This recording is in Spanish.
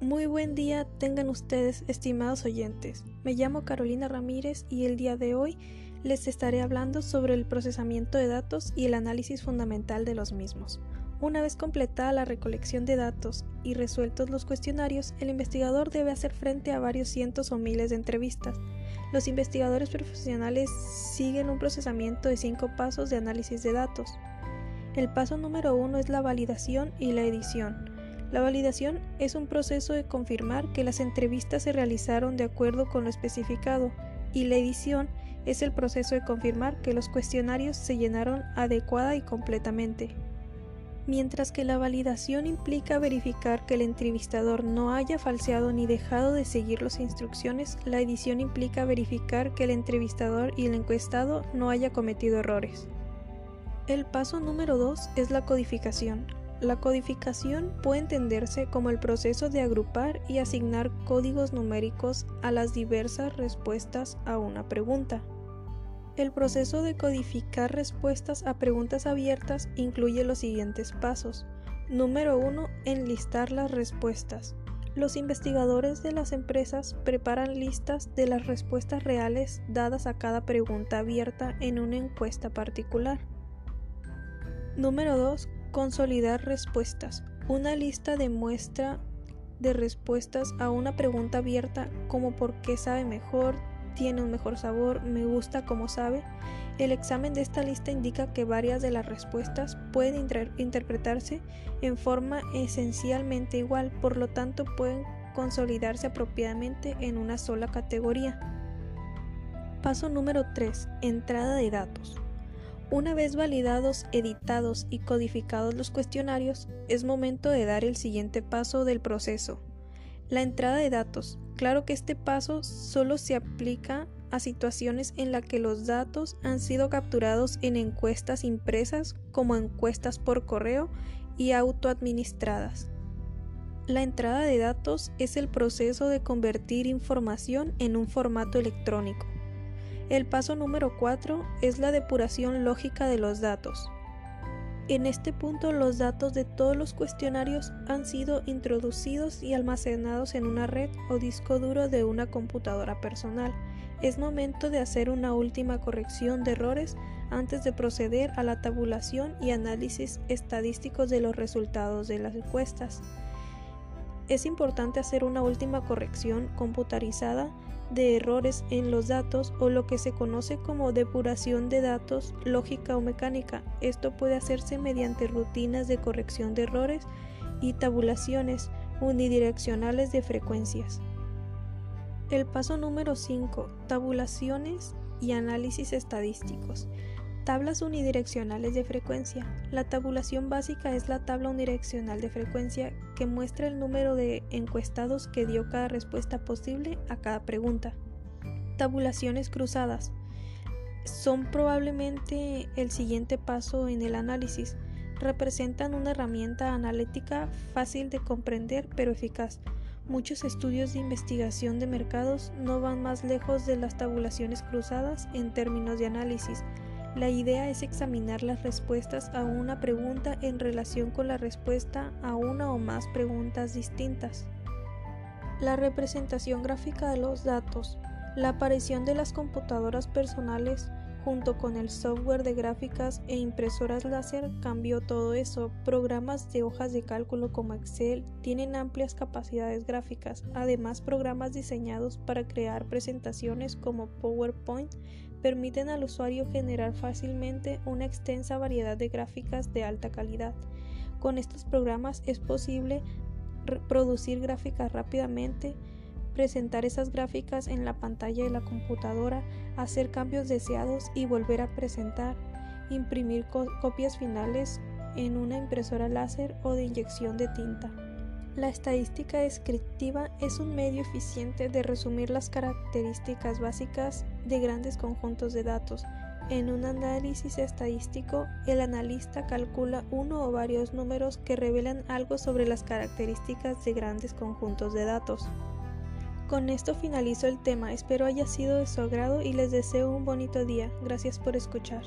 Muy buen día tengan ustedes, estimados oyentes. Me llamo Carolina Ramírez y el día de hoy les estaré hablando sobre el procesamiento de datos y el análisis fundamental de los mismos. Una vez completada la recolección de datos y resueltos los cuestionarios, el investigador debe hacer frente a varios cientos o miles de entrevistas. Los investigadores profesionales siguen un procesamiento de cinco pasos de análisis de datos. El paso número uno es la validación y la edición. La validación es un proceso de confirmar que las entrevistas se realizaron de acuerdo con lo especificado y la edición es el proceso de confirmar que los cuestionarios se llenaron adecuada y completamente. Mientras que la validación implica verificar que el entrevistador no haya falseado ni dejado de seguir las instrucciones, la edición implica verificar que el entrevistador y el encuestado no haya cometido errores. El paso número 2 es la codificación. La codificación puede entenderse como el proceso de agrupar y asignar códigos numéricos a las diversas respuestas a una pregunta. El proceso de codificar respuestas a preguntas abiertas incluye los siguientes pasos. Número 1. Enlistar las respuestas. Los investigadores de las empresas preparan listas de las respuestas reales dadas a cada pregunta abierta en una encuesta particular. Número 2. Consolidar respuestas. Una lista de muestra de respuestas a una pregunta abierta como por qué sabe mejor, tiene un mejor sabor, me gusta como sabe. El examen de esta lista indica que varias de las respuestas pueden interpretarse en forma esencialmente igual, por lo tanto pueden consolidarse apropiadamente en una sola categoría. Paso número 3. Entrada de datos. Una vez validados, editados y codificados los cuestionarios, es momento de dar el siguiente paso del proceso, la entrada de datos. Claro que este paso solo se aplica a situaciones en las que los datos han sido capturados en encuestas impresas como encuestas por correo y autoadministradas. La entrada de datos es el proceso de convertir información en un formato electrónico. El paso número 4 es la depuración lógica de los datos. En este punto los datos de todos los cuestionarios han sido introducidos y almacenados en una red o disco duro de una computadora personal. Es momento de hacer una última corrección de errores antes de proceder a la tabulación y análisis estadísticos de los resultados de las encuestas. Es importante hacer una última corrección computarizada de errores en los datos o lo que se conoce como depuración de datos lógica o mecánica. Esto puede hacerse mediante rutinas de corrección de errores y tabulaciones unidireccionales de frecuencias. El paso número 5. Tabulaciones y análisis estadísticos. Tablas unidireccionales de frecuencia. La tabulación básica es la tabla unidireccional de frecuencia que muestra el número de encuestados que dio cada respuesta posible a cada pregunta. Tabulaciones cruzadas. Son probablemente el siguiente paso en el análisis. Representan una herramienta analítica fácil de comprender pero eficaz. Muchos estudios de investigación de mercados no van más lejos de las tabulaciones cruzadas en términos de análisis la idea es examinar las respuestas a una pregunta en relación con la respuesta a una o más preguntas distintas. La representación gráfica de los datos. La aparición de las computadoras personales junto con el software de gráficas e impresoras láser cambió todo eso. Programas de hojas de cálculo como Excel tienen amplias capacidades gráficas. Además, programas diseñados para crear presentaciones como PowerPoint permiten al usuario generar fácilmente una extensa variedad de gráficas de alta calidad. Con estos programas es posible producir gráficas rápidamente, presentar esas gráficas en la pantalla de la computadora, hacer cambios deseados y volver a presentar, imprimir copias finales en una impresora láser o de inyección de tinta. La estadística descriptiva es un medio eficiente de resumir las características básicas de grandes conjuntos de datos. En un análisis estadístico, el analista calcula uno o varios números que revelan algo sobre las características de grandes conjuntos de datos. Con esto finalizo el tema, espero haya sido de su agrado y les deseo un bonito día. Gracias por escuchar.